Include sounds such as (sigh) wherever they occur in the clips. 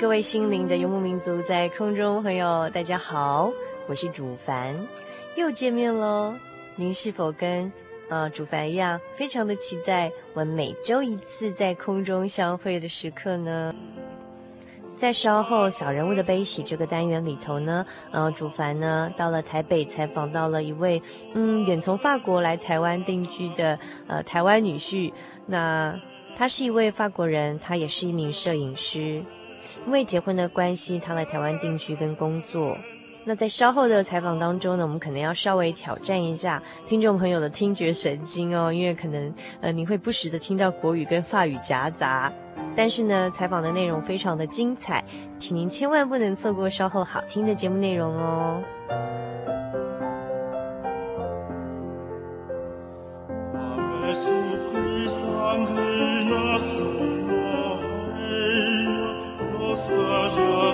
各位心灵的游牧民族，在空中朋友，大家好，我是主凡，又见面喽。您是否跟呃主凡一样，非常的期待我们每周一次在空中相会的时刻呢？在稍后小人物的悲喜这个单元里头呢，呃，主凡呢到了台北采访到了一位嗯远从法国来台湾定居的呃台湾女婿，那他是一位法国人，他也是一名摄影师。因为结婚的关系，他来台湾定居跟工作。那在稍后的采访当中呢，我们可能要稍微挑战一下听众朋友的听觉神经哦，因为可能呃你会不时的听到国语跟法语夹杂。但是呢，采访的内容非常的精彩，请您千万不能错过稍后好听的节目内容哦。人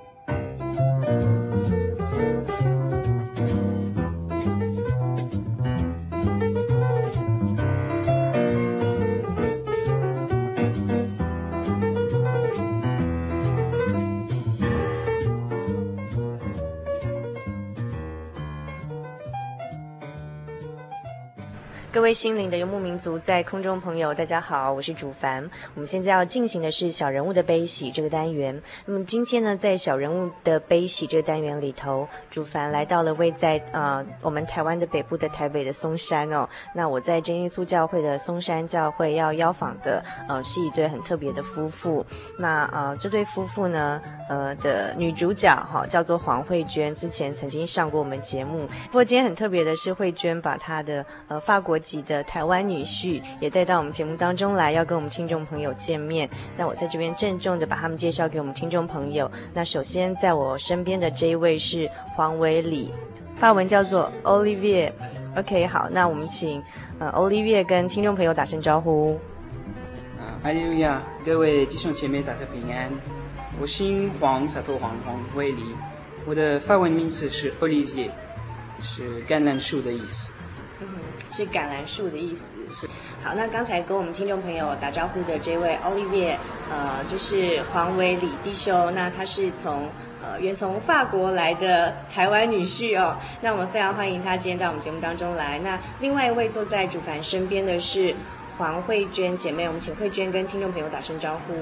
各位心灵的游牧民族，在空中朋友，大家好，我是主凡。我们现在要进行的是小人物的悲喜这个单元。那么今天呢，在小人物的悲喜这个单元里头，主凡来到了位在呃我们台湾的北部的台北的松山哦。那我在真耶稣教会的松山教会要邀访的呃是一对很特别的夫妇。那呃这对夫妇呢，呃的女主角哈、叫做黄慧娟，之前曾经上过我们节目。不过今天很特别的是，慧娟把她的呃法国。籍的台湾女婿，也带到我们节目当中来，要跟我们听众朋友见面。那我在这边郑重的把他们介绍给我们听众朋友。那首先在我身边的这一位是黄伟礼，法文叫做 Olivier。OK，好，那我们请呃 Olivier 跟听众朋友打声招呼。啊，哈利路亚，各位弟兄姐妹，大家平安。我姓黄，洒脱黄，黄维里。我的法文名字是 Olivier，是橄榄树的意思。嗯，是橄榄树的意思。是。好，那刚才跟我们听众朋友打招呼的这位 Olivier，呃，就是黄伟李弟兄。那他是从呃远从法国来的台湾女婿哦。那我们非常欢迎他今天到我们节目当中来。那另外一位坐在主凡身边的是黄慧娟姐妹，我们请慧娟跟听众朋友打声招呼。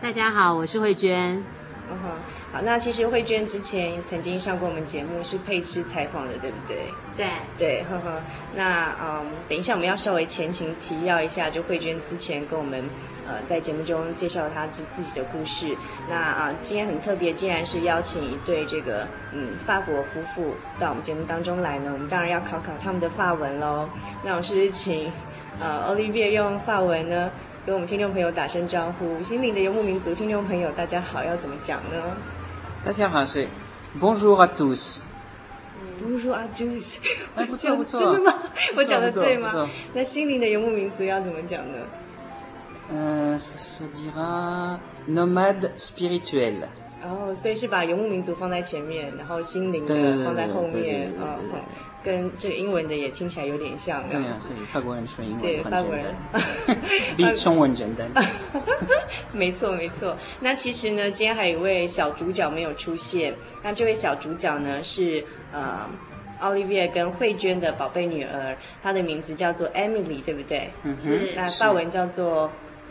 大家好，我是慧娟。嗯哼，好，那其实慧娟之前曾经上过我们节目，是佩芝采访的，对不对？对对，呵呵。那嗯，等一下我们要稍微前情提要一下，就慧娟之前跟我们呃在节目中介绍她自自己的故事。那啊、呃，今天很特别，竟然是邀请一对这个嗯法国夫妇到我们节目当中来呢，我们当然要考考他们的法文喽。那我是不是请呃 Olivier 用法文呢？跟我们听众朋友打声招呼，心灵的游牧民族听众朋友，大家好，要怎么讲呢？大家好，是 Bonjour à tous。Bonjour à tous。哎，不错不错。真的吗？我讲的对吗？那心灵的游牧民族要怎么讲呢？嗯，是 dira nomade spirituel。哦，所以是把游牧民族放在前面，然后心灵的放在后面啊。跟这个英文的也听起来有点像。对啊，所以法国人说英文对，法国人 (laughs) 比中文简单。(laughs) 没错，没错。那其实呢，今天还有一位小主角没有出现。那这位小主角呢，是呃，Olivier 跟慧娟的宝贝女儿，她的名字叫做 Emily，对不对？嗯，是。那法文叫做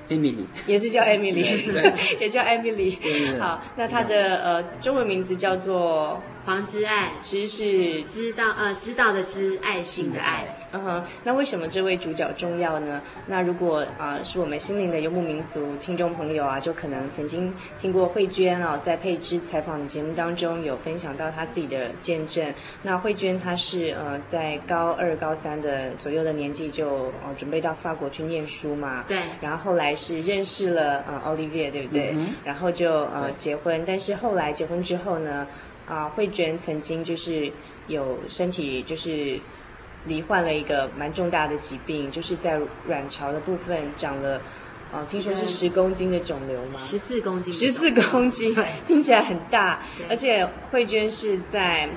Emily，也是叫 Emily，(laughs) 也叫 Emily。好，那她的呃中文名字叫做。黄之爱，知是知道呃知道的知，爱心的爱。嗯哼，那为什么这位主角重要呢？那如果啊、呃、是我们心灵的游牧民族听众朋友啊，就可能曾经听过慧娟啊，在佩芝采访的节目当中有分享到她自己的见证。那慧娟她是呃在高二高三的左右的年纪就呃准备到法国去念书嘛。对。然后后来是认识了呃 Olivier 对不对？嗯。然后就呃结婚，但是后来结婚之后呢？啊，慧娟曾经就是有身体就是罹患了一个蛮重大的疾病，就是在卵巢的部分长了，啊，听说是十公斤的肿瘤吗？十四公斤。十四公斤，听起来很大，而且慧娟是在。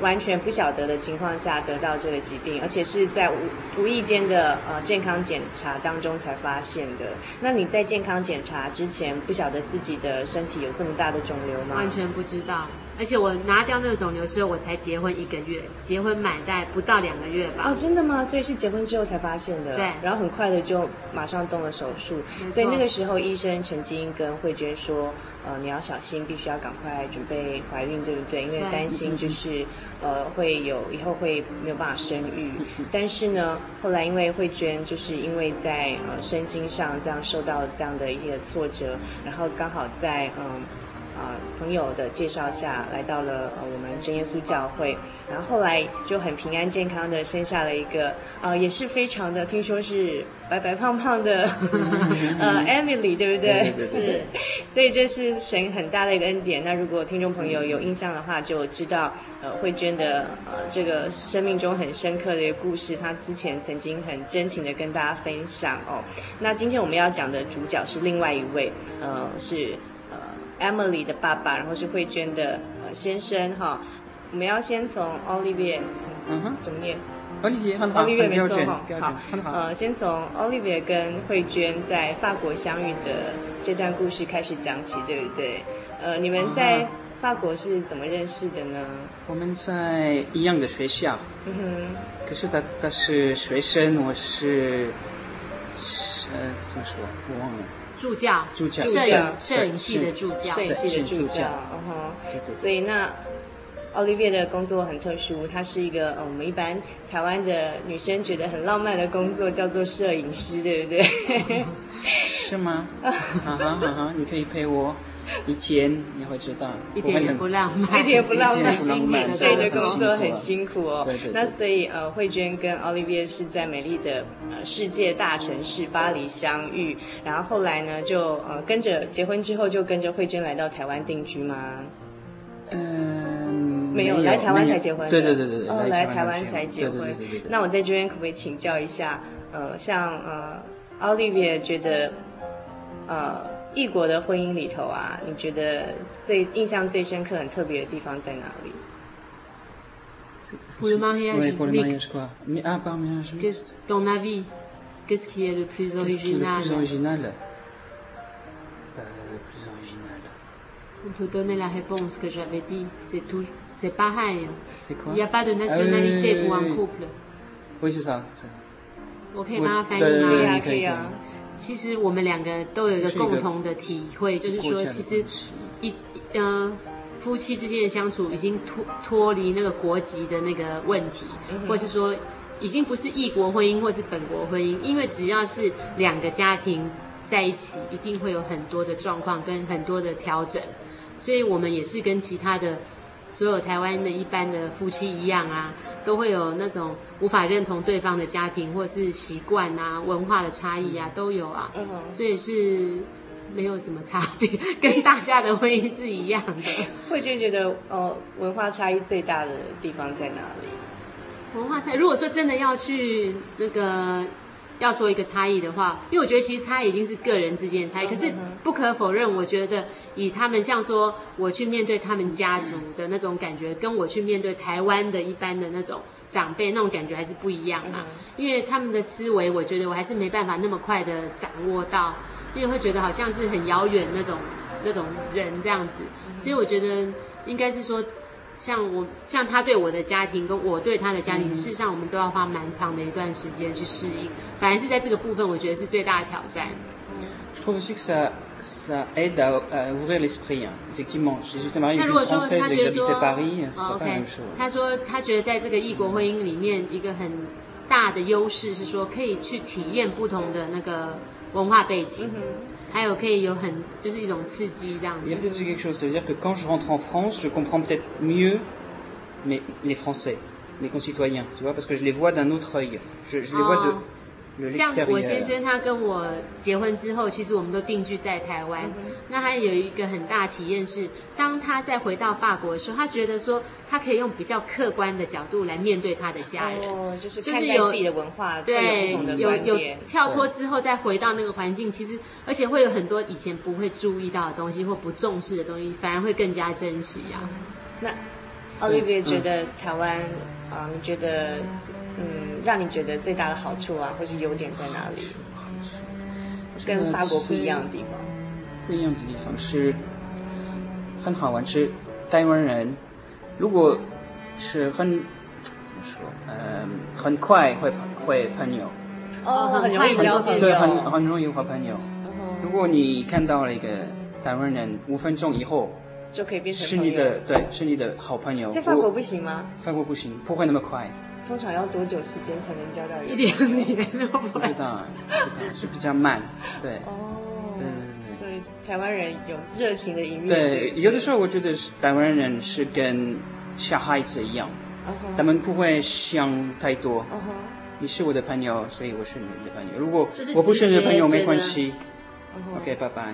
完全不晓得的情况下得到这个疾病，而且是在无无意间的呃健康检查当中才发现的。那你在健康检查之前不晓得自己的身体有这么大的肿瘤吗？完全不知道，而且我拿掉那个肿瘤时候，我才结婚一个月，结婚满带不到两个月吧。哦，真的吗？所以是结婚之后才发现的。对。然后很快的就马上动了手术。所以那个时候医生曾经跟慧娟说。呃，你要小心，必须要赶快准备怀孕，对不对？因为担心就是，呃，会有以后会没有办法生育。(laughs) 但是呢，后来因为慧娟就是因为在呃身心上这样受到这样的一些挫折，然后刚好在嗯。呃啊，朋友的介绍下来到了呃我们真耶稣教会，然后后来就很平安健康的生下了一个呃也是非常的听说是白白胖胖的 (laughs) 呃 Emily 对不对？是，所以这是神很大的一个恩典。那如果听众朋友有印象的话，就知道呃慧娟的呃这个生命中很深刻的一个故事，她之前曾经很真情的跟大家分享哦。那今天我们要讲的主角是另外一位呃是。Emily 的爸爸，然后是慧娟的呃先生哈。我们要先从 Olivier，嗯哼，怎么念？Olivier 很好，Olivier 没错哈。好，呃，先从 Olivier 跟慧娟在法国相遇的这段故事开始讲起，对不对？呃，你们在法国是怎么认识的呢？我们在一样的学校，嗯哼。可是他他是学生，我是是呃怎么说？我忘了。助教，助教，摄影摄影系的助教，摄影系的助教，嗯哼，对对。所以那，Olivier 的工作很特殊，她是一个呃，我们一般台湾的女生觉得很浪漫的工作，叫做摄影师，对不对？(laughs) 是吗？(laughs) 啊哈啊哈，你可以陪我一天你会知道，一点也不浪漫，(laughs) 一点也不浪漫，今天所以的工作很辛苦哦。对对对。那所以呃，慧娟跟奥利维是在美丽的呃世界大城市巴黎相遇，然后后来呢就呃跟着结婚之后就跟着慧娟来到台湾定居吗？嗯，没有，来台湾才结婚。对对对对对。哦，来台湾才结婚。对对对对。那我在这边可不可以请教一下？呃，像呃，奥利维觉得呃。异国的婚姻里头啊，你觉得最印象最深刻、很特别的地方在哪里？Pour le mariage mixte. Qu'est-ce ton avis? Qu'est-ce qui est le plus original? Le plus original. Le plus original. On peut donner la réponse que j'avais dit. C'est tout. C'est pareil. C'est quoi? Il n'y a pas de nationalité pour un couple. Oui, c'est ça. 我可以帮他翻译吗？可以啊，可以啊。 其实我们两个都有一个共同的体会，就是说，其实一呃夫妻之间的相处已经脱脱离那个国籍的那个问题，或是说已经不是异国婚姻或是本国婚姻，因为只要是两个家庭在一起，一定会有很多的状况跟很多的调整，所以我们也是跟其他的。所有台湾的一般的夫妻一样啊，都会有那种无法认同对方的家庭，或是习惯啊、文化的差异啊，都有啊。嗯。所以是没有什么差别，跟大家的婚姻是一样的。(laughs) 慧娟觉得，呃，文化差异最大的地方在哪里？文化差异，如果说真的要去那个。要说一个差异的话，因为我觉得其实差异已经是个人之间的差异，可是不可否认，我觉得以他们像说我去面对他们家族的那种感觉，跟我去面对台湾的一般的那种长辈那种感觉还是不一样嘛。因为他们的思维，我觉得我还是没办法那么快的掌握到，因为会觉得好像是很遥远那种那种人这样子，所以我觉得应该是说。像我，像他对我的家庭，跟我对他的家庭，嗯、事实上我们都要花蛮长的一段时间去适应。反而是在这个部分，我觉得是最大的挑战。那如果说他觉得说，OK，他说他觉得在这个异国婚姻里面，一个很大的优势是说，可以去体验不同的那个文化背景。嗯还有可以有很就是一种刺激这样子。Il y a peut-être quelque chose, ça veut dire que quand je rentre en France, je comprends peut-être mieux mes les Français, mes concitoyens, tu vois, parce que je les vois d'un autre œil. Je je les vois de 像我先生他跟我结婚之后，其实我们都定居在台湾。嗯、那他有一个很大的体验是，当他再回到法国的时候，他觉得说他可以用比较客观的角度来面对他的家人，哦、就是看待自己的文化，对，有有跳脱之后再回到那个环境，其实而且会有很多以前不会注意到的东西或不重视的东西，反而会更加珍惜啊。那奥利维觉得台湾啊，你觉得？嗯，让你觉得最大的好处啊，或是优点在哪里？跟法国不一样的地方。不一样的地方是很好玩，是台湾人，如果是很怎么说，嗯、呃，很快会会朋友。哦，很容易交朋友。对，很很容易交朋友。如果你看到了一个台湾人，五分钟以后就可以变成是你的，对，是你的好朋友。在法国不行吗？法国不行，不会那么快。通常要多久时间才能交到一两年？不知道，是比较慢，对。哦，对对对。所以台湾人有热情的一面。对，有的时候我觉得是台湾人是跟小孩子一样，他们不会想太多。你是我的朋友，所以我是你的朋友。如果我不是你的朋友，没关系。OK，拜拜。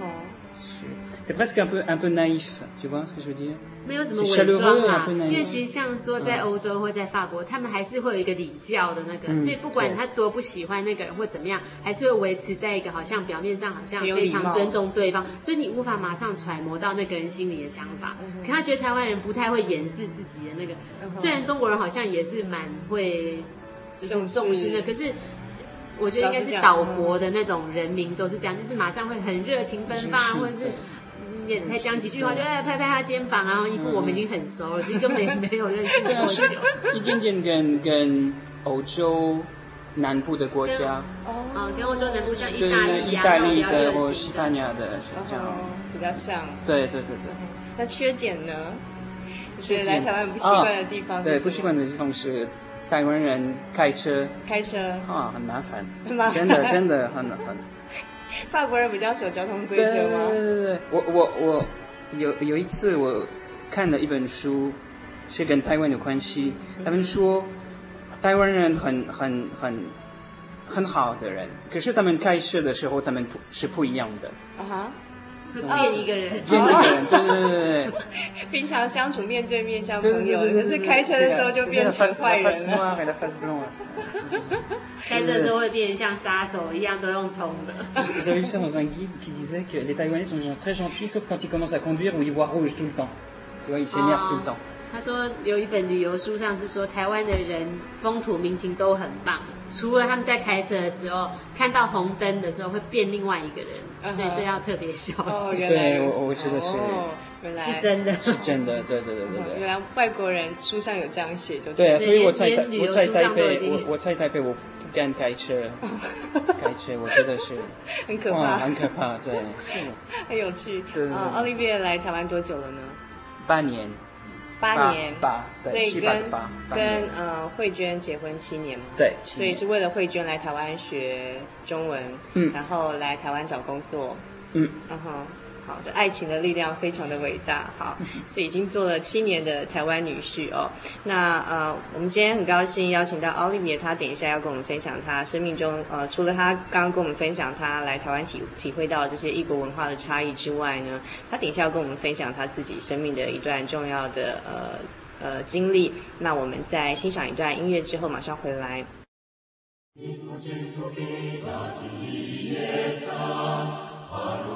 哦是，presque un peu un peu naïf，tu vois ce que je veux dire？没有什么伪装啊，因为其实像说在欧洲或在法国，他们还是会有一个礼教的那个，所以不管他多不喜欢那个人或怎么样，还是会维持在一个好像表面上好像非常尊重对方，所以你无法马上揣摩到那个人心里的想法。可他觉得台湾人不太会掩饰自己的那个，虽然中国人好像也是蛮会就是重视的，可是我觉得应该是岛国的那种人民都是这样，就是马上会很热情奔放，或者是。也才讲几句话，就哎拍拍他肩膀啊，一副我们已经很熟了，其实根本没有认识多久。一点点跟跟欧洲南部的国家，哦，跟欧洲南部像意大利、意大利的或西班牙的这样比较像。对对对对。那缺点呢？觉得来台湾不习惯的地方？对，不习惯的地方是台湾人开车。开车啊，很麻烦。很麻烦。真的真的很麻烦。(laughs) 法国人比较守交通规则吗？对对对对，我我我有有一次我看了一本书，是跟台湾有关系。他们说台湾人很很很很好的人，可是他们开车的时候他们不是不一样的。啊哈。变一个人，变一个人，对对对对。平常相处面对面像朋友，可是开车的时候就变成坏人了。开车的时候会变像杀手一样，都用冲的。J'avais vu ça dans un guide qui disait que les Taïwanais sont très gentils, sauf quand ils commencent à conduire ou ils voient rouge tout le temps. Tu vois, ils s'énervent tout le temps. 他说有一本旅游书上是说台湾的人风土民情都很棒，除了他们在开车的时候看到红灯的时候会变另外一个人，所以这要特别小心。对，我我觉得是，原来。是真的，是真的，对对对对对。原来外国人书上有这样写，就对啊，所以我在我在台北，我我在台北我不敢开车，(laughs) 开车我觉得是。很可怕，很可怕，对，(laughs) 很有趣。啊，Olivier 来台湾多久了呢？半年。八年，八，所以跟跟呃慧娟结婚七年嘛，对，所以是为了慧娟来台湾学中文，嗯，然后来台湾找工作，嗯，然后。好这，爱情的力量非常的伟大。好，所以已经做了七年的台湾女婿哦。那呃，我们今天很高兴邀请到 Olivier，他等一下要跟我们分享他生命中呃，除了他刚刚跟我们分享他来台湾体体会到这些异国文化的差异之外呢，他等一下要跟我们分享他自己生命的一段重要的呃呃经历。那我们在欣赏一段音乐之后，马上回来。Alu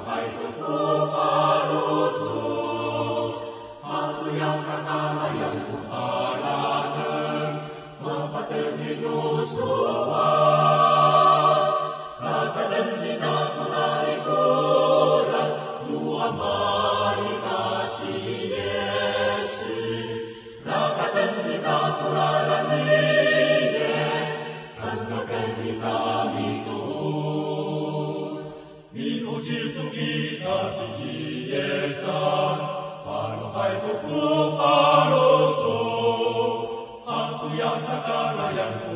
Haituku aloso, hantu yang hakana yang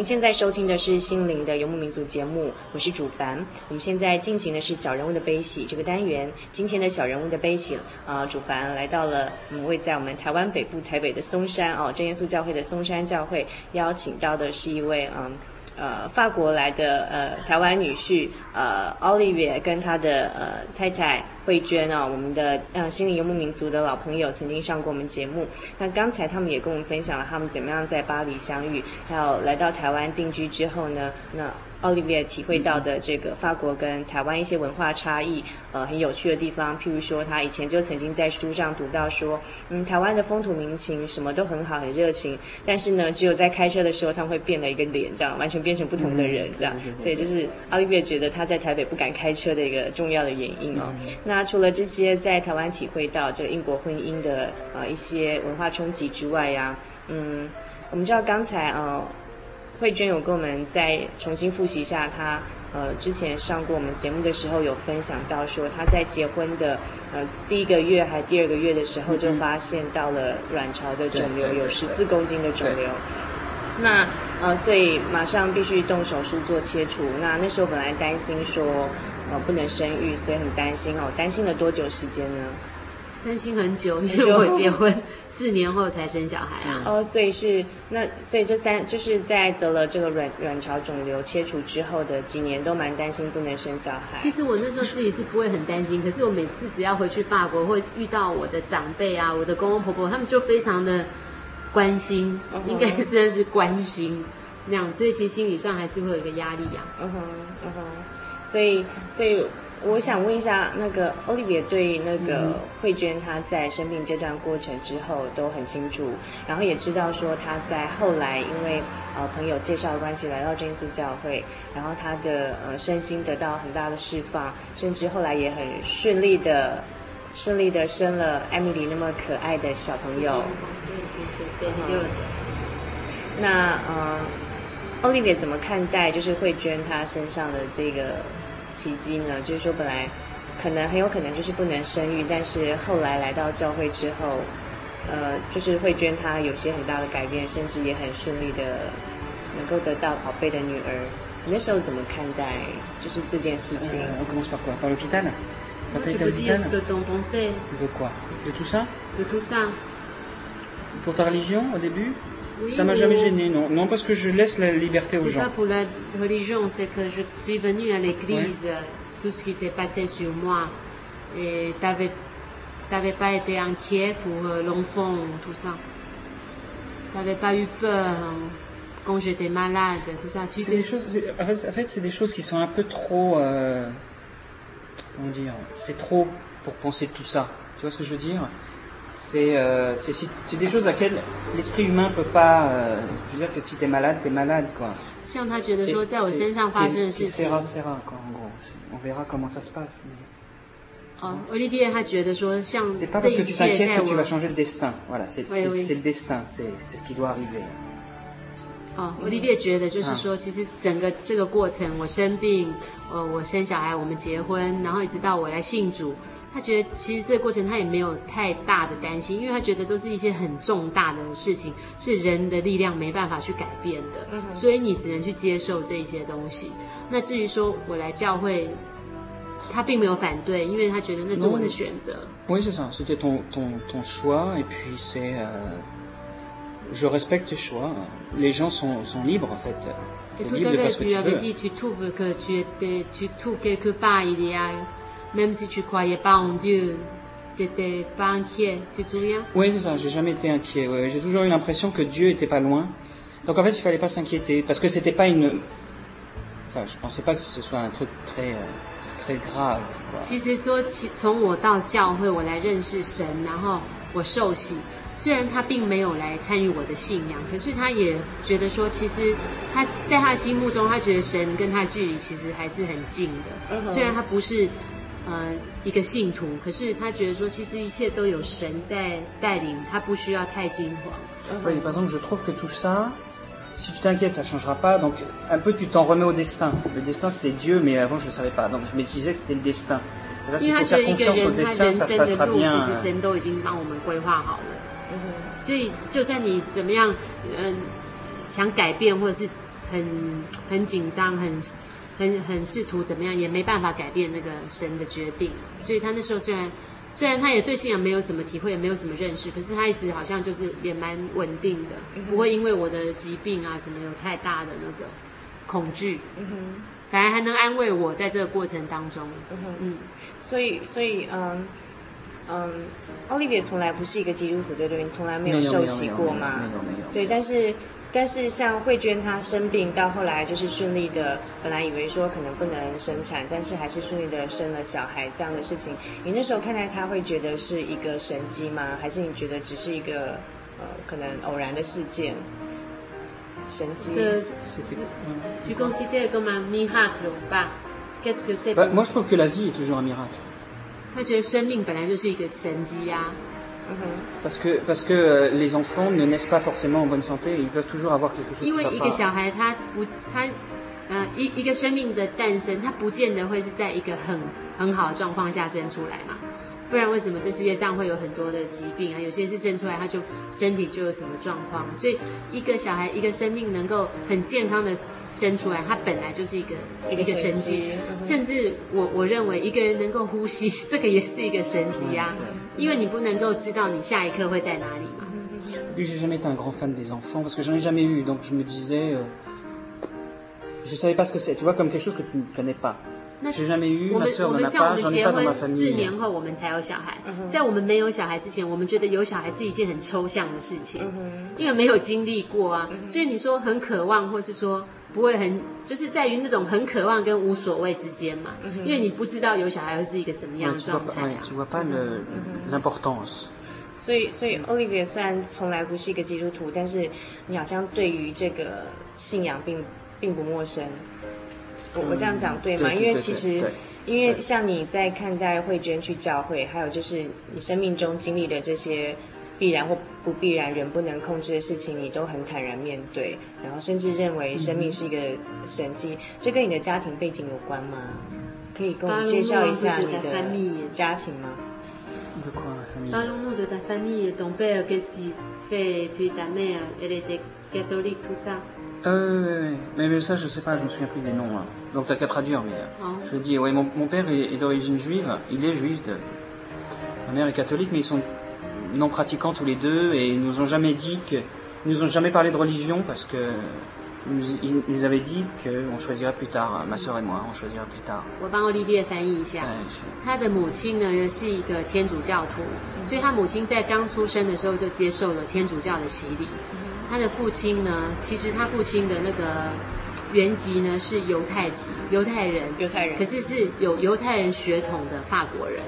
您现在收听的是《心灵的游牧民族》节目，我是主凡。我们现在进行的是小人物的悲喜这个单元。今天的小人物的悲喜啊、主凡来到了嗯，位在我们台湾北部台北的松山哦，真耶稣教会的松山教会，邀请到的是一位嗯。呃法国来的呃台湾女婿呃奥利维跟他的呃太太慧娟啊，我们的呃心灵游牧民族的老朋友，曾经上过我们节目。那刚才他们也跟我们分享了他们怎么样在巴黎相遇，还有来到台湾定居之后呢，那。奥利维亚体会到的这个法国跟台湾一些文化差异，呃，很有趣的地方。譬如说，他以前就曾经在书上读到说，嗯，台湾的风土民情什么都很好，很热情，但是呢，只有在开车的时候，他们会变了一个脸，这样完全变成不同的人，这样。所以就是奥利维亚觉得他在台北不敢开车的一个重要的原因哦。那除了这些在台湾体会到这个英国婚姻的呃一些文化冲击之外呀，嗯，我们知道刚才呃。慧娟有跟我们再重新复习一下，她呃之前上过我们节目的时候有分享到说，她在结婚的呃第一个月还第二个月的时候就发现到了卵巢的肿瘤，有十四公斤的肿瘤。那呃所以马上必须动手术做切除。那那时候本来担心说呃不能生育，所以很担心哦。担心了多久时间呢？担心很久，因为我结婚四年后才生小孩啊。哦，所以是那，所以这三就是在得了这个卵卵巢肿瘤切除之后的几年，都蛮担心不能生小孩。其实我那时候自己是不会很担心，可是我每次只要回去法国，会遇到我的长辈啊，我的公公婆婆，他们就非常的关心，嗯、应该算是关心那样，所以其实心理上还是会有一个压力呀、啊。嗯哼，嗯哼，所以，所以。我想问一下，那个 Olivier 对那个慧娟她在生病这段过程之后都很清楚，然后也知道说她在后来因为呃朋友介绍的关系来到真耶稣教会，然后她的呃身心得到很大的释放，甚至后来也很顺利的顺利的生了艾米丽那么可爱的小朋友。那呃 Olivier 怎么看待就是慧娟她身上的这个？奇迹呢？就是说，本来可能很有可能就是不能生育，但是后来来到教会之后，呃，就是慧娟她有些很大的改变，甚至也很顺利的能够得到宝贝的女儿。你那时候怎么看待？就是这件事情？你对什么？对所有？对所有？为了宗教？开始？Ça m'a jamais gêné, non. Non, parce que je laisse la liberté aux gens. C'est pas pour la religion, c'est que je suis venue à l'église, ouais. tout ce qui s'est passé sur moi. Et t'avais, t'avais pas été inquiet pour l'enfant, tout ça. T'avais pas eu peur quand j'étais malade, tout ça. Tu des choses, en fait, en fait c'est des choses qui sont un peu trop, euh, comment dire, c'est trop pour penser tout ça. Tu vois ce que je veux dire? c'est euh, c'est des choses à laquelle l'esprit humain peut pas. Euh, je veux dire que si t'es malade, t'es malade, quoi. C'est sera, quoi, en gros. On verra comment ça se passe. Oh, Olivier C'est pas parce que tu t'inquiètes que tu vas changer le destin. Voilà, c'est oui, oui. le destin, c'est ce qui doit arriver. 哦，Olivier 觉得就是说，其实整个这个过程，我生病，呃，我生小孩，我们结婚，然后一直到我来信主。 他觉得其实这个过程他也没有太大的担心，因为他觉得都是一些很重大的事情，是人的力量没办法去改变的，嗯、所以你只能去接受这一些东西。那至于说我来教会，他并没有反对，因为他觉得那是我的选择。Oui, c'est ça, c'était ton ton ton choix, et puis c'est, je respecte tes choix. Les gens sont sont libres en fait. Et tout à l'heure, tu avais dit, tu trouves que tu étais, tu trouves quelque part il y a Même si tu croyais pas en Dieu, tu n'étais pas inquiet, tu te souviens Oui, c'est ça, j'ai jamais été inquiet. Ouais. J'ai toujours eu l'impression que Dieu était pas loin. Donc en fait, il fallait pas s'inquiéter parce que c'était pas une. Enfin, je pensais pas que ce soit un truc très très grave. 其实说，从我到教会，我来认识神，然后我受洗。虽然他并没有来参与我的信仰，可是他也觉得说，其实他在他心目中，他觉得神跟他距离其实还是很近的。虽然他不是。 呃，一个信徒，可是他觉得说，其实一切都有神在带领，他不需要太惊慌。Oui, par exemple, je trouve que tout ça, si tu t'inquiètes, ça changera pas. Donc, un peu, tu t'en remets au destin. Le destin, c'est Dieu, mais avant, je le savais pas. Donc, je me disais que c'était le destin. 因为他觉得一个人他人生的路，其实神都已经帮我们规划好了。嗯，所以就算你怎么样，嗯，想改变或者是很很紧张，很。很很试图怎么样，也没办法改变那个神的决定。所以他那时候虽然虽然他也对信仰没有什么体会，也没有什么认识，可是他一直好像就是也蛮稳定的，不会因为我的疾病啊什么有太大的那个恐惧。嗯哼，反而还能安慰我在这个过程当中。嗯哼，嗯，所以所以嗯嗯，奥利维从来不是一个基督徒，对不对？你从来没有受洗过吗？没有没有，没有，没有。对，但是。但是像慧娟她生病到后来就是顺利的，本来以为说可能不能生产，但是还是顺利的生了小孩这样的事情，你那时候看待她会觉得是一个神迹吗？还是你觉得只是一个呃可能偶然的事件？神迹？呃，是这个。Tu considères comme un miracle pas? Qu'est-ce que c'est? Moi, je trouve que la vie est toujours un miracle. 他觉得生命本来就是一个神迹啊。Parce que, parce que les enfants ne naissent pas forcément en bonne santé, ils peuvent toujours avoir quelque chose 因为一个小孩他不他呃一一个生命的诞生，他不见得会是在一个很很好的状况下生出来嘛。不然为什么这世界上会有很多的疾病啊？有些是生出来他就身体就有什么状况，所以一个小孩一个生命能够很健康的生出来，它本来就是一个一个神迹。甚至我我认为一个人能够呼吸，这个也是一个神迹啊，因为你不能够知道你下一刻会在哪里嘛。Puis j'ai jamais été un grand fan des enfants parce que j'en ai jamais eu, donc je me disais, je savais pas ce que c'est, tu vois, comme quelque chose que tu ne connais pas. J'ai jamais eu, ma sœur n'en a pas, j'en ai pas dans ma famille. 四年后我们才有小孩，在我们没有小孩之前，我们觉得有小孩是一件很抽象的事情，因为没有经历过啊。所以你说很渴望，或是说不会很，就是在于那种很渴望跟无所谓之间嘛。因为你不知道有小孩会是一个什么样的状态啊。Tu vois pas le l'importance. 所以，所以 Olivier 虽然从来不是一个基督徒，但是你好像对于这个信仰并并不陌生。我我这样讲对吗？因为其实，因为像你在看待慧娟去教会，还有就是你生命中经历的这些必然或不必然、人不能控制的事情，你都很坦然面对，然后甚至认为生命是一个神迹。这跟你的家庭背景有关吗？可以跟我们介绍一下你的家庭吗？呃，没没，ça je sais pas，je me souviens plus des noms 啊，donc t'as qu'à traduire mais，je dis，oui mon mon père est d'origine juive，il est juif de，ma mère est catholique mais ils sont non pratiquants tous les deux et ils nous ont jamais dit que，ils nous ont jamais parlé de religion parce que，ils nous avaient dit que on choisirait plus tard，ma sœur et moi on choisirait plus tard。我帮 Olivier 翻译一下，他的母亲呢是一个天主教徒，所以他母亲在刚出生的时候就接受了天主教的洗礼。他的父亲呢？其实他父亲的那个原籍呢是犹太籍，犹太人，犹太人，可是是有犹太人血统的法国人。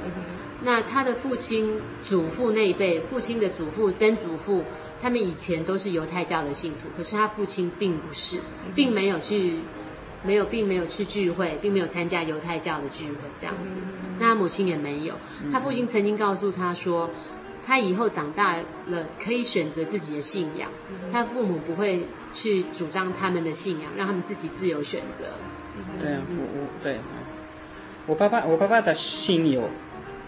那他的父亲、祖父那一辈，父亲的祖父、曾祖父，他们以前都是犹太教的信徒，可是他父亲并不是，并没有去，没有，并没有去聚会，并没有参加犹太教的聚会，这样子。那他母亲也没有，他父亲曾经告诉他说。他以后长大了可以选择自己的信仰，他父母不会去主张他们的信仰，让他们自己自由选择。对啊，我我对，我爸爸我爸爸的信有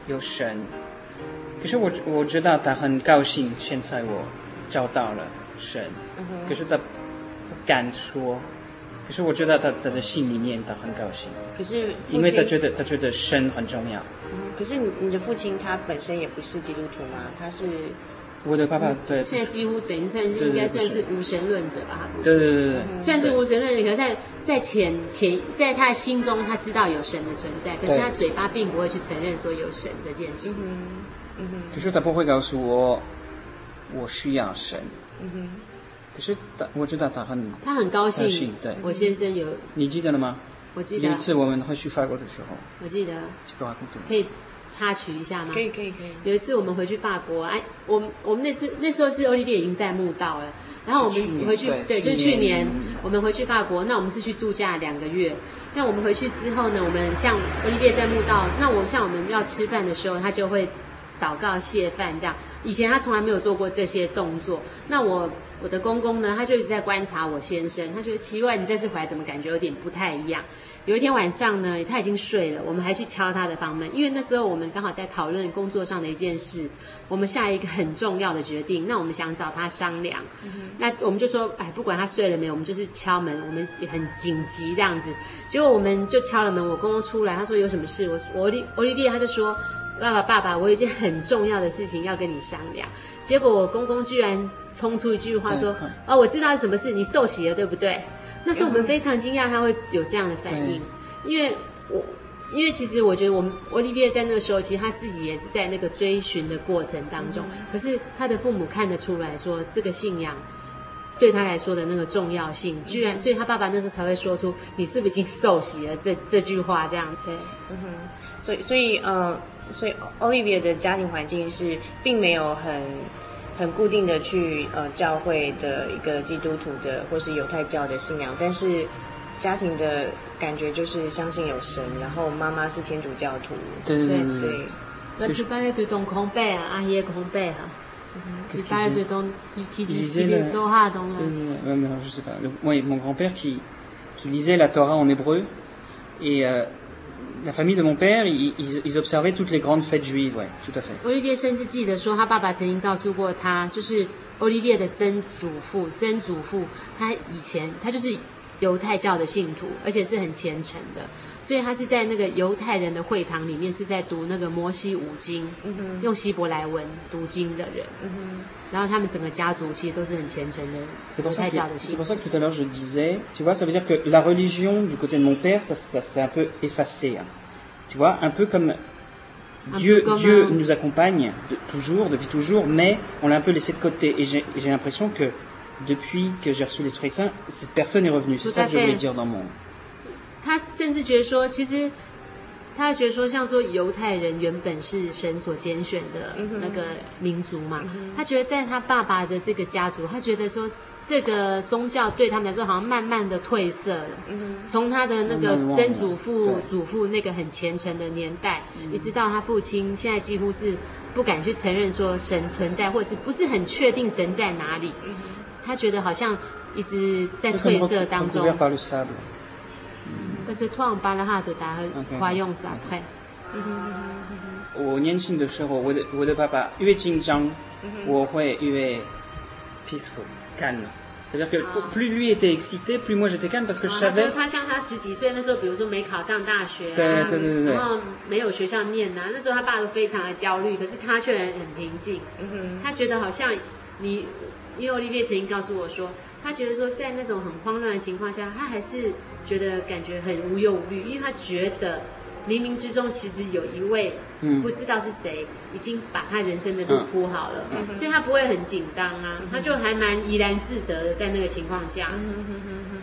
有神，可是我我知道他很高兴，现在我找到了神，可是他不敢说，可是我知道他他的心里面他很高兴，可是因为他觉得他觉得神很重要。可是你你的父亲他本身也不是基督徒吗？他是我的爸爸，对，现在几乎等于算是应该算是无神论者吧？对对对对，算是无神论者，可是在在前前在他的心中，他知道有神的存在，可是他嘴巴并不会去承认说有神这件事。嗯哼，可是他不会告诉我我需要神。嗯哼，可是他我知道他很他很高兴，对，我先生有你记得了吗？我记得有一次我们会去法国的时候，我记得可以。插曲一下吗？可以可以可以。有一次我们回去法国，哎，我们我们那次那时候是 Olivier 已经在墓道了，然后我们回去，对，就是去年我们回去法国，那我们是去度假两个月。那我们回去之后呢，我们像 Olivier 在墓道，那我像我们要吃饭的时候，他就会祷告谢饭这样。以前他从来没有做过这些动作。那我我的公公呢，他就一直在观察我先生，他觉得奇怪，你这次回来怎么感觉有点不太一样？有一天晚上呢，他已经睡了，我们还去敲他的房门，因为那时候我们刚好在讨论工作上的一件事，我们下一个很重要的决定，那我们想找他商量，嗯、那我们就说，哎，不管他睡了没有，我们就是敲门，我们也很紧急这样子，结果我们就敲了门，我公公出来，他说有什么事，我我 Olivier 他就说，爸爸爸爸，我有一件很重要的事情要跟你商量，结果我公公居然冲出一句话说，啊、哦，我知道是什么事，你受洗了对不对？那时候我们非常惊讶，他会有这样的反应，因为我，因为其实我觉得我们 Olivier 在那个时候，其实他自己也是在那个追寻的过程当中，可是他的父母看得出来说，这个信仰对他来说的那个重要性，居然，所以他爸爸那时候才会说出“你是不是已经受洗了”这这句话，这样对，嗯哼，所以所以呃，所以 Olivier 的家庭环境是并没有很。很固定的去呃教会的一个基督徒的或是犹太教的信仰，但是家庭的感觉就是相信有神，然后妈妈是天主教徒。对对对对。对那去巴黎对东空贝啊，阿爷空贝哈。去巴黎对东，去去去多哈东啊。没有没有，je sais pas. Moi, mon grand-père qui qui lisait la Torah en hébreu et la famille de mon père, ils, ils, ils observaient toutes les grandes fêtes juives, ouais, tout à fait. Olivier 甚至记得说，他爸爸曾经告诉过他，就是 Olivier 的曾祖父、曾祖父，他以前他就是犹太教的信徒，而且是很虔诚的，所以他是在那个犹太人的会堂里面是在读那个摩西五经，嗯、用希伯来文读经的人。嗯、哼然后他们整个家族其实都是很虔诚的犹太教的信徒。C'est pour ça que tout à l'heure je disais, tu vois, ça veut dire que la religion du côté de mon père, ça, ça s'est un peu effacé. Tu vois, un peu comme Dieu, comme Dieu un... nous accompagne de, toujours, depuis toujours, mais on l'a un peu laissé de côté. Et j'ai l'impression que depuis que j'ai reçu l'Esprit Saint, cette personne est revenue. C'est ça que je voulais dire dans mon. 他甚至觉得说，其实 他觉得说，像说犹太人原本是神所拣选的那个民族嘛，嗯、他觉得在他爸爸的这个家族，他觉得说。这个宗教对他们来说好像慢慢的褪色了。从他的那个曾祖父、祖父那个很虔诚的年代，一直到他父亲，现在几乎是不敢去承认说神存在，或者是不是很确定神在哪里。他觉得好像一直在褪色当中。但是突然巴拉哈的达花用耍快？我年轻的时候，我的我的爸爸越紧张，我会越 peaceful。calme. C'est-à-dire que plus lui était excité, plus moi j'étais calme parce que je savais. 他像他十几岁那时候，比如说没考上大学啊，对对对对，然后没有学校念啊，那时候他爸都非常的焦虑，可是他却很平静。嗯哼，他觉得好像你，因为 Olivier 曾经告诉我说，他觉得说在那种很慌乱的情况下，他还是觉得感觉很无忧无虑，因为他觉得。冥冥之中，其实有一位不知道是谁，已经把他人生的路铺好了，嗯、所以他不会很紧张啊，嗯、他就还蛮怡然自得的在那个情况下。嗯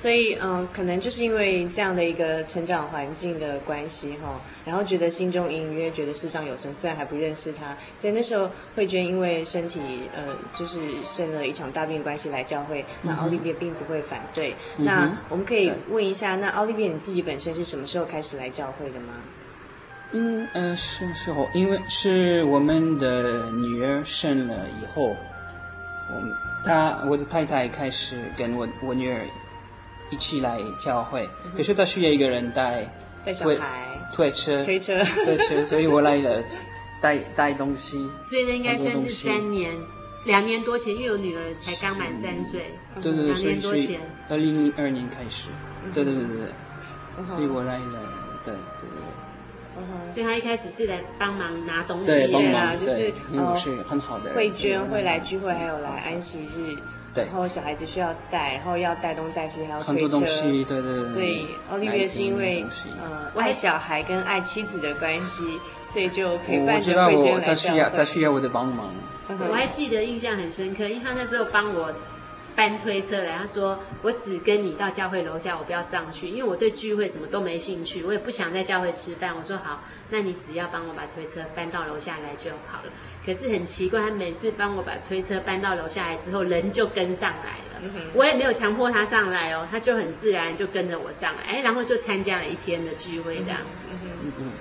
所以，嗯，可能就是因为这样的一个成长环境的关系，哈，然后觉得心中隐隐约约觉得世上有神，虽然还不认识他，所以那时候慧娟因为身体，呃，就是生了一场大病关系来教会，那奥利维并不会反对。嗯、那我们可以问一下，那奥利维你自己本身是什么时候开始来教会的吗？嗯，呃，什么时候？因为是我们的女儿生了以后，我们她我的太太开始跟我我女儿。一起来教会，可是他需要一个人带带小孩、推车、推车、推车，(laughs) 所以我来了，带带东西。所以呢，应该算是三年、两年多前，因为我女儿才刚满三岁，对对对，两年多前，二零零二年开始，对对对对对，所以我来了，对对对。所以他一开始是来帮忙拿东西的，就是嗯，是很好的。慧娟会来聚会，还有来安息日。然后小孩子需要带，然后要带东带西，还要推车。很多东西，对对对。所以奥利维是因为呃爱小孩跟爱妻子的关系，所以就陪伴着慧娟来教会。他需要他需要我的帮忙。我还记得印象很深刻，因为他那时候帮我。搬推车来，他说：“我只跟你到教会楼下，我不要上去，因为我对聚会什么都没兴趣，我也不想在教会吃饭。”我说：“好，那你只要帮我把推车搬到楼下来就好了。”可是很奇怪，他每次帮我把推车搬到楼下来之后，人就跟上来了。嗯、我也没有强迫他上来哦，他就很自然就跟着我上来，哎，然后就参加了一天的聚会这样子。嗯嗯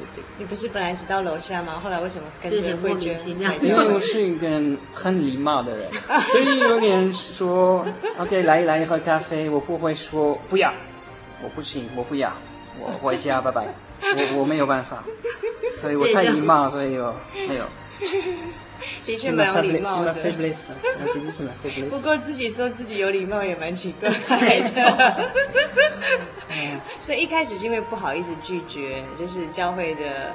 嗯你不是本来只到楼下吗？后来为什么跟着慧娟？因为我是一个很礼貌的人，(laughs) 所以有点说，OK，来来喝咖啡，我不会说不要，我不行，我不要，我回家，拜拜，(laughs) 我我没有办法，(laughs) 所以我太礼貌，所以我没有。的确蛮有礼貌的。(laughs) 不过自己说自己有礼貌也蛮奇怪的。(laughs) (laughs) 所以一开始是因为不好意思拒绝，就是教会的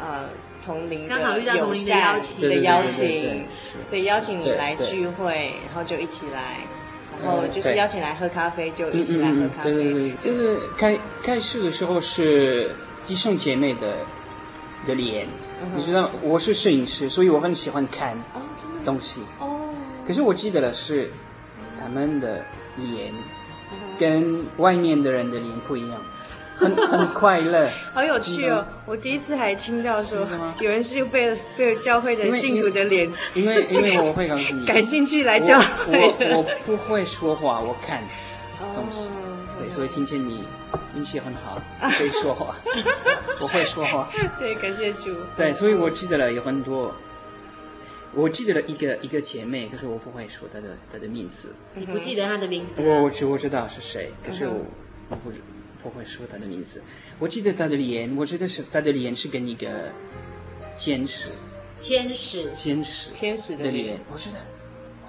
呃同龄的友善的邀请，所以邀请你来聚会，然后就一起来，然后就是邀请来喝咖啡，就一起来喝咖啡。对对对，就是开开始的时候是弟兄姐妹的的脸。你知道我是摄影师，所以我很喜欢看东西。哦，可是我记得的是，他们的脸跟外面的人的脸不一样，很很快乐。(laughs) 好有趣哦！我第一次还听到说，有人是被被教会的信徒的脸，因为因为我会告诉你，(laughs) 感兴趣来教会。我我不会说话，我看东西，对，所以今天你。运气很好，(laughs) 会说话，(laughs) 我会说话。对，感谢主。对，所以我记得了有很多，我记得了一个一个姐妹，可是我不会说她的她的名字。你不记得她的名字？我我知我知道是谁，可是我我不不会说她的名字。我记得她的脸，我觉得是她的脸是跟一个天使，天使，天使，天使的脸，我觉得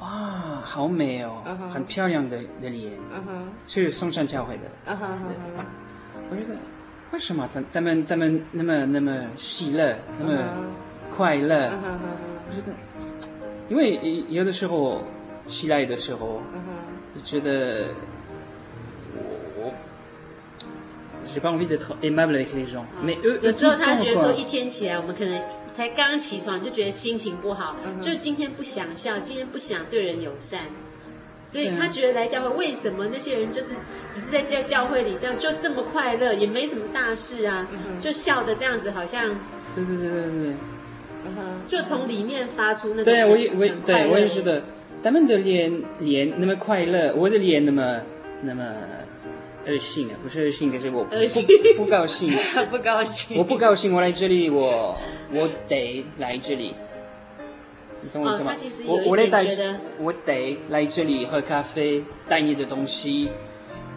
哇，好美哦，uh huh. 很漂亮的的脸，uh，huh. 是松山教会的，uh，huh. 我觉得为什么他他们他们那么那么喜乐，那么快乐？Uh. 我觉得，因为有的时候起来的时候，嗯哼、uh，就、huh. 觉得。有时候他觉得说一天起来，我们可能才刚刚起床就觉得心情不好，就今天不想笑，今天不想对人友善，所以他觉得来教会为什么那些人就是只是在在教会里这样就这么快乐，也没什么大事啊，就笑的这样子好像，对对对对对，就从里面发出那种对我也我对我也觉得他们的脸脸那么快乐，我的脸那么那么。恶性啊，不是恶性，可是我不不高兴，(laughs) 不高兴，我不高兴，我来这里，我我得来这里，你懂我意思吗？我我得带，我得来这里喝咖啡，带你的东西，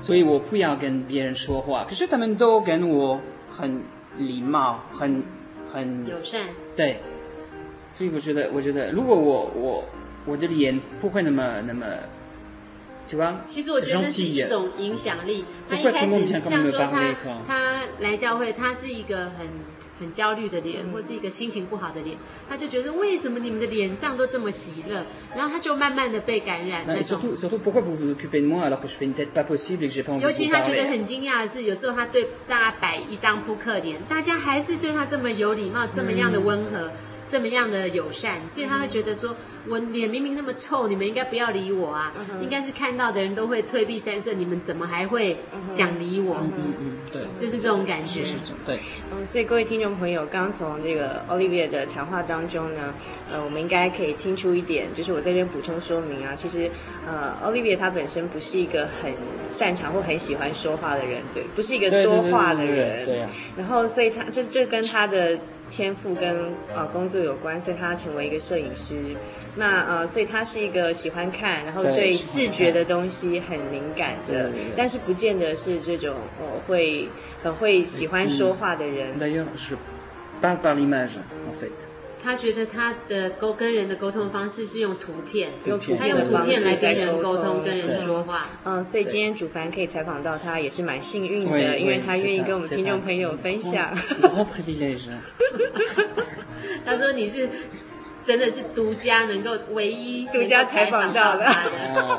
所以我不要跟别人说话。可是他们都跟我很礼貌，很很友善，对，所以我觉得，我觉得如果我我我的脸不会那么那么。其实我觉得那是一种影响力。他一开始像说他他来教会，他是一个很很焦虑的脸，或是一个心情不好的脸，他就觉得为什么你们的脸上都这么喜乐？然后他就慢慢的被感染那种。尤其他觉得很惊讶的是，有时候他对大家摆一张扑克脸，大家还是对他这么有礼貌，这么样的温和。这么样的友善，所以他会觉得说，我脸明明那么臭，你们应该不要理我啊！应该是看到的人都会退避三舍，你们怎么还会想理我？嗯嗯嗯，对，就是这种感觉。对，嗯，所以各位听众朋友，刚从这个 Olivier 的谈话当中呢，呃，我们应该可以听出一点，就是我在这边补充说明啊，其实，呃，Olivier 他本身不是一个很擅长或很喜欢说话的人，对，不是一个多话的人，对啊。然后，所以他这这跟他的。天赋跟呃工作有关，所以他成为一个摄影师。那呃，所以他是一个喜欢看，然后对视觉的东西很敏感的，但是不见得是这种呃会很会喜欢说话的人。他觉得他的沟跟人的沟通方式是用图片，用图片的方式来跟人沟通，跟人说话。嗯，所以今天主凡可以采访到他，也是蛮幸运的，因为他愿意跟我们听众朋友分享。他说你是。真的是独家能够唯一独家采访到的，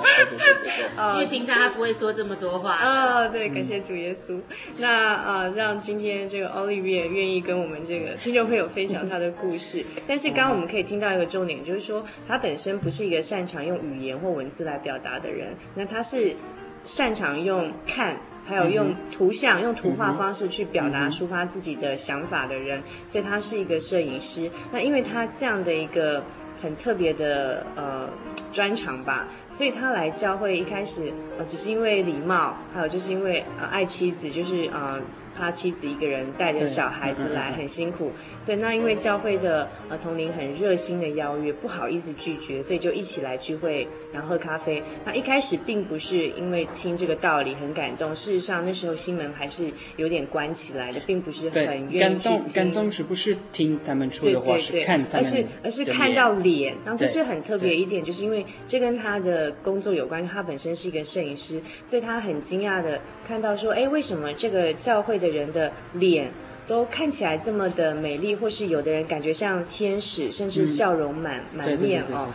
(laughs) 因为平常他不会说这么多话。哦，对，感谢主耶稣。那呃，让今天这个 Olivier 愿意跟我们这个听众朋友分享他的故事。(laughs) 但是刚刚我们可以听到一个重点，就是说他本身不是一个擅长用语言或文字来表达的人，那他是擅长用看。还有用图像、用图画方式去表达、抒发自己的想法的人，所以他是一个摄影师。那因为他这样的一个很特别的呃专长吧，所以他来教会一开始呃只是因为礼貌，还有就是因为呃爱妻子，就是呃。他妻子一个人带着小孩子来，很辛苦，所以那因为教会的呃同龄很热心的邀约，不好意思拒绝，所以就一起来聚会，然后喝咖啡。那一开始并不是因为听这个道理很感动，事实上那时候心门还是有点关起来的，并不是很愿意去听。感动，感动是不是听他们说的话，是看他们，而是而是看到脸。然后这是很特别一点，就是因为这跟他的工作有关，他本身是一个摄影师，所以他很惊讶的看到说，哎，为什么这个教会的。人的脸都看起来这么的美丽，或是有的人感觉像天使，甚至笑容满满面哦。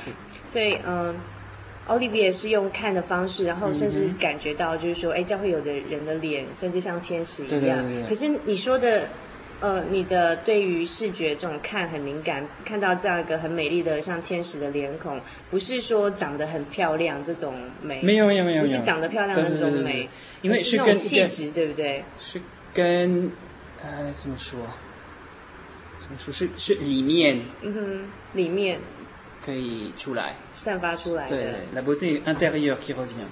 所以，嗯，Olivier 是用看的方式，然后甚至感觉到，就是说，哎，教会有的人的脸，甚至像天使一样。对对对对。可是你说的，呃，你的对于视觉这种看很敏感，看到这样一个很美丽的像天使的脸孔，不是说长得很漂亮这种美，没有没有没有，不是长得漂亮的那种美，因为是那种气质，对不对？是。跟，呃，怎么说？怎么说是是里面？嗯哼，里面可以出来，散发出来的。对，la beauté intérieure qui revient,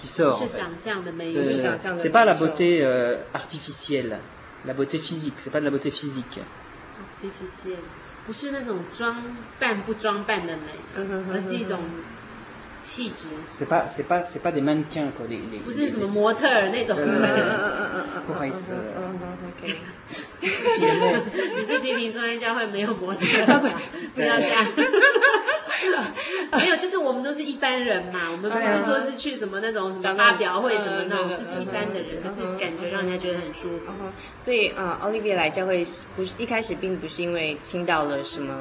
qui sort。是长相的美，是长相的。C'est pas la beauté artificielle, la beauté physique, c'est pas de la beauté physique。artificielle 不是那种装扮不装扮的美，而是一种 气质。C'est pas c'est pas c'est pas des mannequins quoi les les。不是什么模特儿 (laughs) 那种。(laughs) 不好意思。OK。姐妹。你是批评松山教会没有模特儿？不要这样。没有，就是我们都是一般人嘛，我们不是说是去什么那种什么发表会什么那种，就是一般的人，可是感觉让人家觉得很舒服。所以，呃，Olivia 来教会不是一开始并不是因为听到了什么，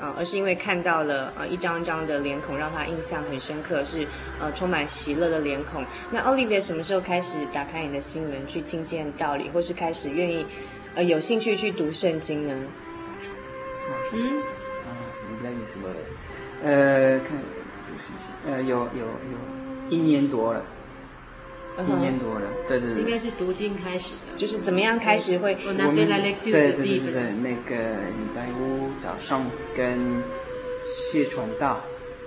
呃，而是因为看到了呃一张张的脸孔，让他印象很深刻，是呃充满喜乐的脸孔。那 Olivia 什么时候开始打开你的心门，去听见道理，或是开始愿意呃有兴趣去读圣经呢？嗯，啊，什么什么？呃，看，就是呃，有有有一年多了，一年多了，对对对，应该是读经开始的，就是怎么样开始会？我们对对对对，那个礼拜五早上跟谢传道，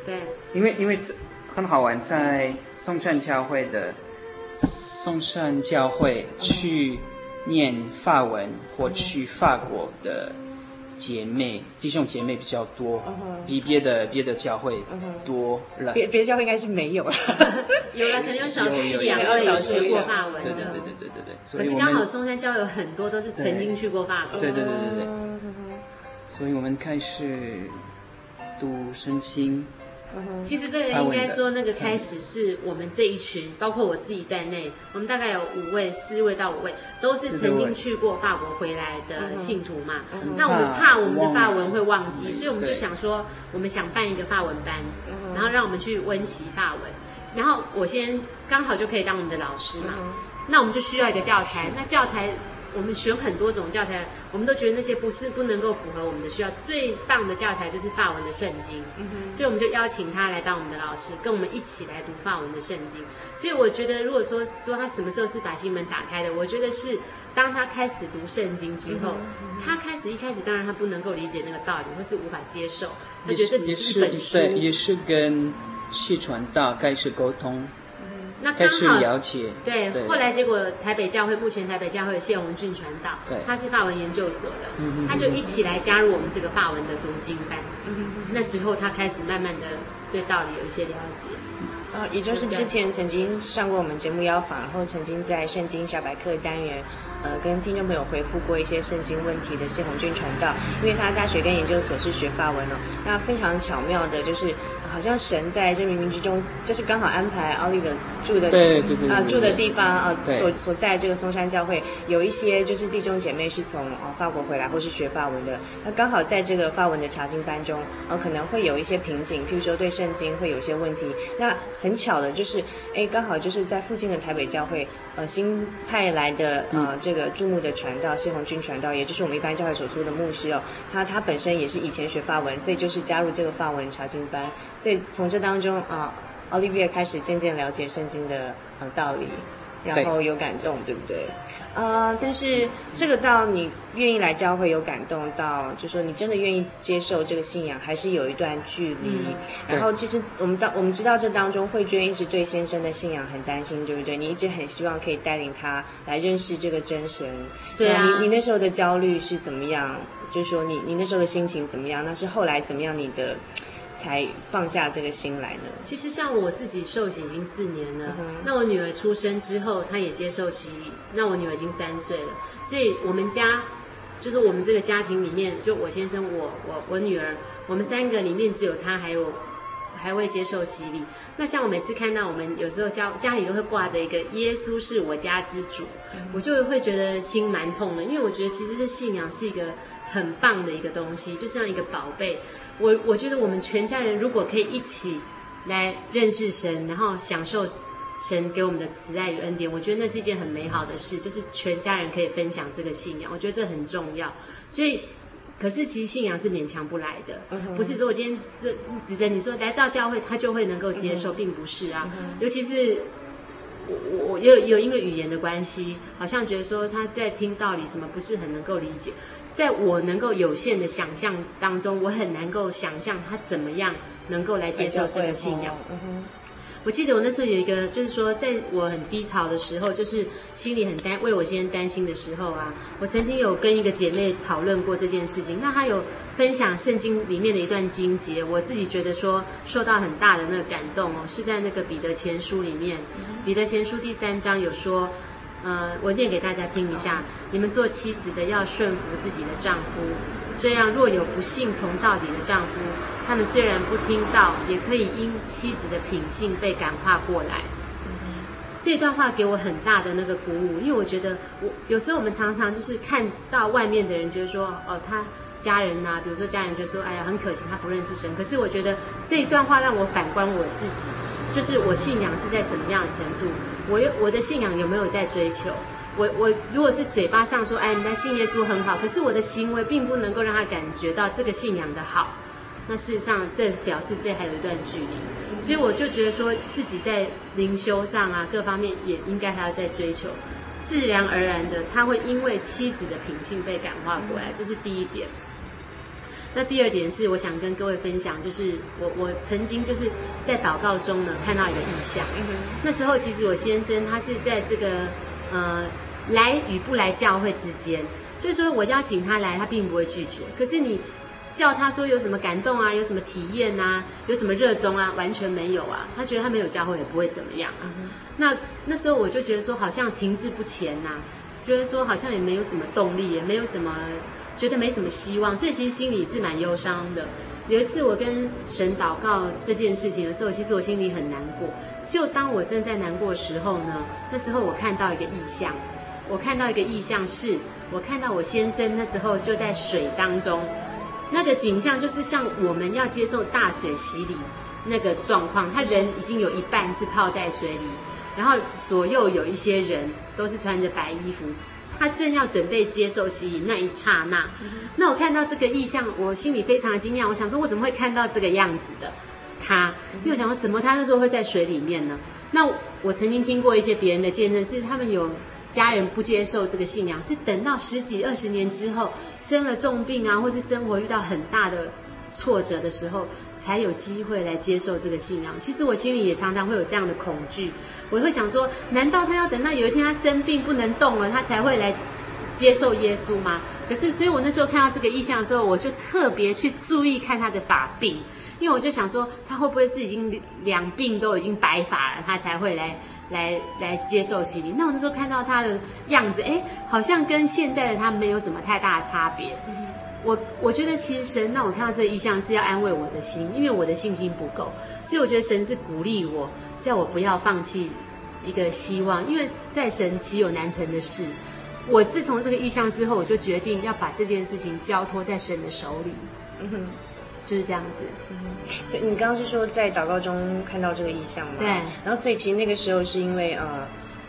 对，因为因为很好玩，在松山教会的松山教会去念法文或去法国的。姐妹、弟兄姐妹比较多，比别的别的教会多了。别别的教会应该是没有了，(laughs) 有了，可能有少数一两位有学过法文。对对对对对对对。可是刚好松山教有很多都是曾经去过法国。对对对对对。所以我们开始读圣经。其实这个应该说，那个开始是我们这一群，包括我自己在内，我们大概有五位、四位到五位，都是曾经去过法国回来的信徒嘛。那我们怕我们的法文会忘记，所以我们就想说，我们想办一个法文班，然后让我们去温习法文。然后我先刚好就可以当我们的老师嘛，那我们就需要一个教材，那教材。我们选很多种教材，我们都觉得那些不是不能够符合我们的需要。最棒的教材就是法文的圣经，嗯，所以我们就邀请他来当我们的老师，跟我们一起来读法文的圣经。所以我觉得，如果说说他什么时候是把心门打开的，我觉得是当他开始读圣经之后，他开始一开始当然他不能够理解那个道理，或是无法接受，他觉得这只是一本书，对，也是跟谢传大开始沟通。那刚好了解，对，后来结果台北教会目前台北教会有谢宏俊传道，对，他是法文研究所的，他就一起来加入我们这个法文的读经班。那时候他开始慢慢的对道理有一些了解。啊，也就是之前曾经上过我们节目邀访，然后曾经在圣经小百科单元，呃，跟听众朋友回复过一些圣经问题的谢宏俊传道，因为他大学跟研究所是学法文哦，那非常巧妙的就是。好像神在这冥冥之中，就是刚好安排奥利的住的对对对啊住的地方啊，所所在这个松山教会有一些就是弟兄姐妹是从啊法国回来或是学法文的，那刚好在这个法文的查经班中啊，可能会有一些瓶颈，譬如说对圣经会有一些问题。那很巧的就是，哎，刚好就是在附近的台北教会。呃，新派来的呃，这个注目的传道谢红军传道，也就是我们一般教会所说的牧师哦，他他本身也是以前学法文，所以就是加入这个法文查经班，所以从这当中啊，奥利维亚开始渐渐了解圣经的呃道理。然后有感动，对，不对？啊、呃，但是这个到你愿意来教会有感动到，就说你真的愿意接受这个信仰，还是有一段距离。嗯、然后其实我们当我们知道这当中，慧娟一直对先生的信仰很担心，对不对？你一直很希望可以带领他来认识这个真神。对啊。你你那时候的焦虑是怎么样？就是说你你那时候的心情怎么样？那是后来怎么样？你的。才放下这个心来呢。其实像我自己受洗已经四年了，嗯、那我女儿出生之后，她也接受洗礼，那我女儿已经三岁了，所以我们家就是我们这个家庭里面，就我先生、我、我、我女儿，我们三个里面只有她还有还未接受洗礼。那像我每次看到我们有时候家家里都会挂着一个“耶稣是我家之主”，嗯、我就会觉得心蛮痛的，因为我觉得其实这信仰是一个很棒的一个东西，就像一个宝贝。我我觉得我们全家人如果可以一起来认识神，然后享受神给我们的慈爱与恩典，我觉得那是一件很美好的事，就是全家人可以分享这个信仰，我觉得这很重要。所以，可是其实信仰是勉强不来的，不是说我今天这指着你说来到教会，他就会能够接受，并不是啊。尤其是我我我有有因为语言的关系，好像觉得说他在听道理什么不是很能够理解。在我能够有限的想象当中，我很难够想象他怎么样能够来接受这个信仰。我记得我那时候有一个，就是说，在我很低潮的时候，就是心里很担为我先生担心的时候啊，我曾经有跟一个姐妹讨论过这件事情。那她有分享圣经里面的一段经节，我自己觉得说受到很大的那个感动哦，是在那个彼得前书里面，彼得前书第三章有说。呃，我念给大家听一下。你们做妻子的要顺服自己的丈夫，这样若有不幸从到底的丈夫，他们虽然不听到，也可以因妻子的品性被感化过来。这段话给我很大的那个鼓舞，因为我觉得我有时候我们常常就是看到外面的人，觉得说哦，他家人呐，比如说家人就说，哎呀，很可惜他不认识神。可是我觉得这一段话让我反观我自己，就是我信仰是在什么样的程度。我有我的信仰有没有在追求？我我如果是嘴巴上说，哎，你的信耶稣很好，可是我的行为并不能够让他感觉到这个信仰的好，那事实上这表示这还有一段距离。所以我就觉得说自己在灵修上啊，各方面也应该还要再追求，自然而然的他会因为妻子的品性被感化过来，这是第一点。那第二点是，我想跟各位分享，就是我我曾经就是在祷告中呢看到一个意象。那时候其实我先生他是在这个呃来与不来教会之间，所以说我邀请他来，他并不会拒绝。可是你叫他说有什么感动啊，有什么体验啊，有什么热衷啊，完全没有啊。他觉得他没有教会也不会怎么样啊。那那时候我就觉得说好像停滞不前呐，觉得说好像也没有什么动力，也没有什么。觉得没什么希望，所以其实心里是蛮忧伤的。有一次我跟神祷告这件事情的时候，其实我心里很难过。就当我正在难过的时候呢，那时候我看到一个意象，我看到一个意象是，我看到我先生那时候就在水当中，那个景象就是像我们要接受大水洗礼那个状况，他人已经有一半是泡在水里，然后左右有一些人都是穿着白衣服。他正要准备接受洗礼那一刹那，那我看到这个意象，我心里非常的惊讶。我想说，我怎么会看到这个样子的他？因为我想说，怎么他那时候会在水里面呢？那我曾经听过一些别人的见证，是他们有家人不接受这个信仰，是等到十几二十年之后生了重病啊，或是生活遇到很大的。挫折的时候，才有机会来接受这个信仰。其实我心里也常常会有这样的恐惧，我会想说：难道他要等到有一天他生病不能动了，他才会来接受耶稣吗？可是，所以我那时候看到这个意象的时候，我就特别去注意看他的发鬓，因为我就想说，他会不会是已经两鬓都已经白发了，他才会来来来接受洗礼？那我那时候看到他的样子，哎，好像跟现在的他没有什么太大的差别。我我觉得其实神让我看到这个异象是要安慰我的心，因为我的信心不够，所以我觉得神是鼓励我，叫我不要放弃一个希望，因为在神岂有难成的事。我自从这个意向之后，我就决定要把这件事情交托在神的手里。嗯哼，就是这样子。嗯哼，所以你刚刚是说在祷告中看到这个意向吗？对。然后所以其实那个时候是因为呃。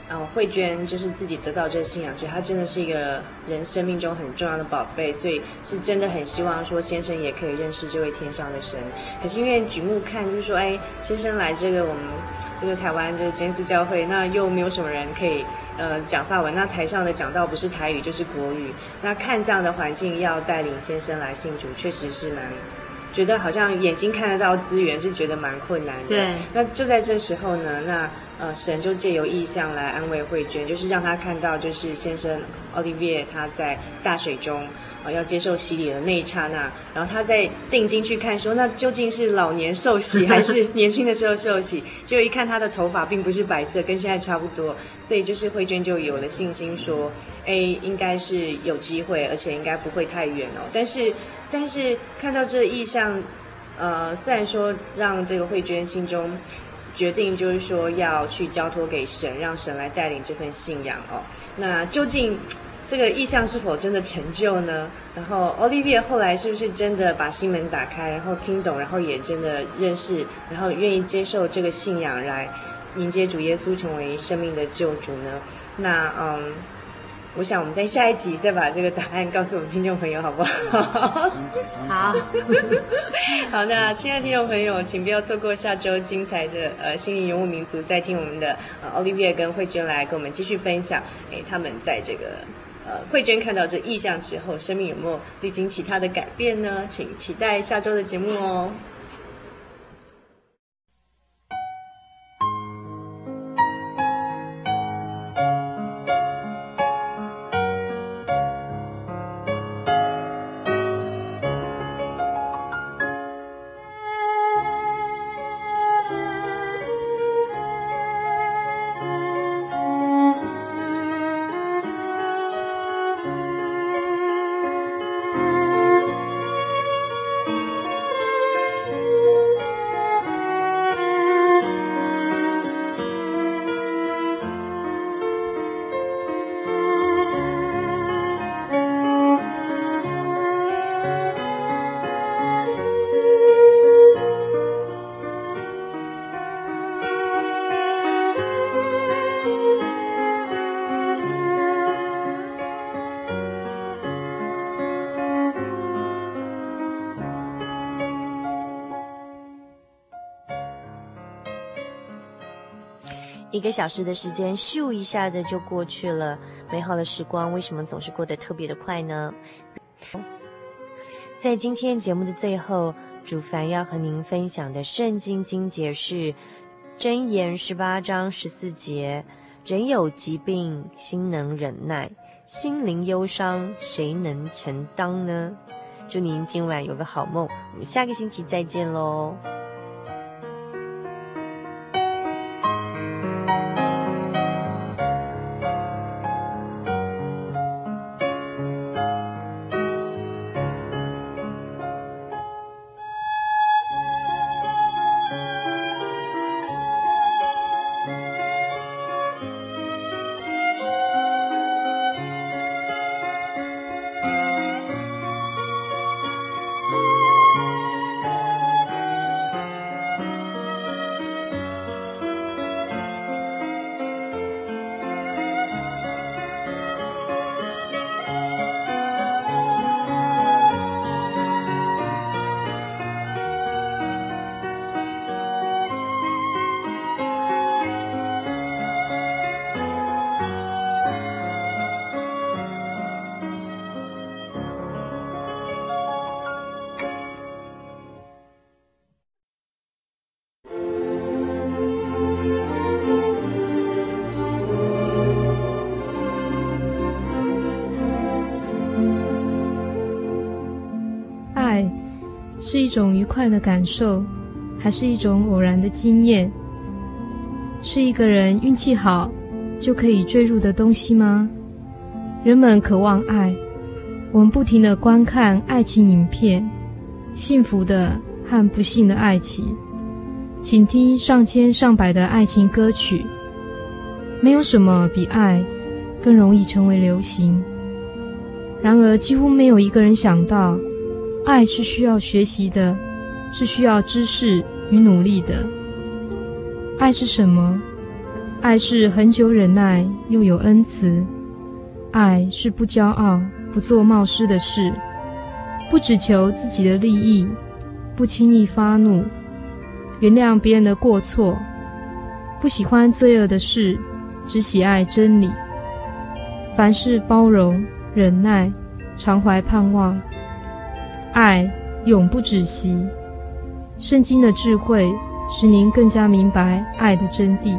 然后慧娟就是自己得到这个信仰，所以她真的是一个人生命中很重要的宝贝，所以是真的很希望说先生也可以认识这位天上的神。可是因为举目看，就是说，哎，先生来这个我们这个台湾这个耶稣教会，那又没有什么人可以呃讲法文，那台上的讲道不是台语就是国语，那看这样的环境要带领先生来信主，确实是蛮觉得好像眼睛看得到资源是觉得蛮困难的。对，那就在这时候呢，那。呃，神就借由意象来安慰慧娟，就是让她看到，就是先生 Olivier 他在大水中，呃，要接受洗礼的那一刹那，然后他在定睛去看，说那究竟是老年受洗还是年轻的时候受洗？(laughs) 就一看他的头发并不是白色，跟现在差不多，所以就是慧娟就有了信心说，哎，应该是有机会，而且应该不会太远哦。但是，但是看到这异象，呃，虽然说让这个慧娟心中。决定就是说要去交托给神，让神来带领这份信仰哦。那究竟这个意向是否真的成就呢？然后 Olivier 后来是不是真的把心门打开，然后听懂，然后也真的认识，然后愿意接受这个信仰来迎接主耶稣成为生命的救主呢？那嗯。我想我们在下一集再把这个答案告诉我们听众朋友，好不好？好，(laughs) 好。那亲爱的听众朋友，请不要错过下周精彩的呃心灵游牧民族，再听我们的呃 Olivier 跟慧娟来跟我们继续分享，诶，他们在这个呃慧娟看到这意象之后，生命有没有历经其他的改变呢？请期待下周的节目哦。一个小时的时间，咻一下的就过去了。美好的时光为什么总是过得特别的快呢？在今天节目的最后，主凡要和您分享的圣经经节是《箴言》十八章十四节：“人有疾病，心能忍耐；心灵忧伤，谁能承担呢？”祝您今晚有个好梦，我们下个星期再见喽。是一种愉快的感受，还是一种偶然的经验？是一个人运气好就可以坠入的东西吗？人们渴望爱，我们不停地观看爱情影片，幸福的和不幸的爱情，倾听上千上百的爱情歌曲。没有什么比爱更容易成为流行。然而，几乎没有一个人想到。爱是需要学习的，是需要知识与努力的。爱是什么？爱是恒久忍耐，又有恩慈。爱是不骄傲，不做冒失的事，不只求自己的利益，不轻易发怒，原谅别人的过错，不喜欢罪恶的事，只喜爱真理。凡事包容、忍耐，常怀盼望。爱永不止息。圣经的智慧使您更加明白爱的真谛。